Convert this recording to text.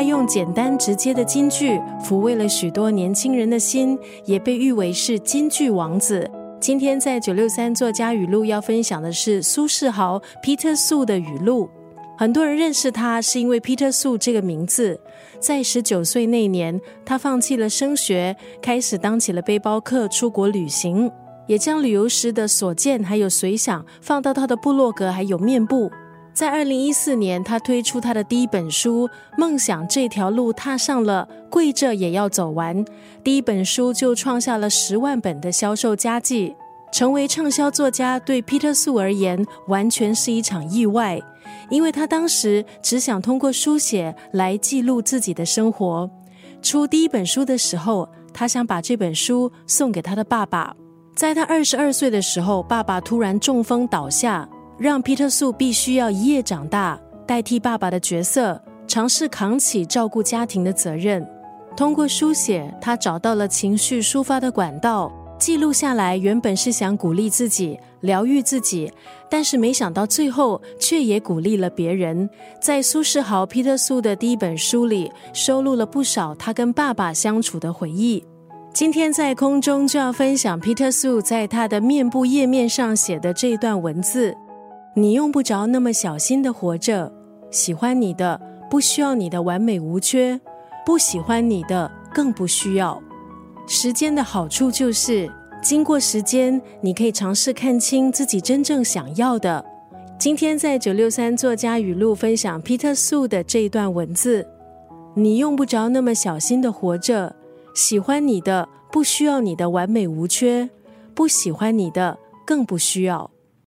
他用简单直接的金句抚慰了许多年轻人的心，也被誉为是金句王子。今天在九六三作家语录要分享的是苏世豪 Peter Su 的语录。很多人认识他是因为 Peter Su 这个名字。在十九岁那年，他放弃了升学，开始当起了背包客，出国旅行，也将旅游时的所见还有随想放到他的部落格还有面部。在二零一四年，他推出他的第一本书《梦想这条路踏上了，跪着也要走完》。第一本书就创下了十万本的销售佳绩，成为畅销作家。对 Peter Su 而言，完全是一场意外。因为他当时只想通过书写来记录自己的生活。出第一本书的时候，他想把这本书送给他的爸爸。在他二十二岁的时候，爸爸突然中风倒下，让皮特素必须要一夜长大，代替爸爸的角色，尝试扛起照顾家庭的责任。通过书写，他找到了情绪抒发的管道。记录下来，原本是想鼓励自己、疗愈自己，但是没想到最后却也鼓励了别人。在苏世豪 Peter Su 的第一本书里，收录了不少他跟爸爸相处的回忆。今天在空中就要分享 Peter Su 在他的面部页面上写的这段文字：你用不着那么小心的活着，喜欢你的不需要你的完美无缺，不喜欢你的更不需要。时间的好处就是，经过时间，你可以尝试看清自己真正想要的。今天在九六三作家语录分享 Peter Sue 的这一段文字：你用不着那么小心的活着，喜欢你的不需要你的完美无缺，不喜欢你的更不需要。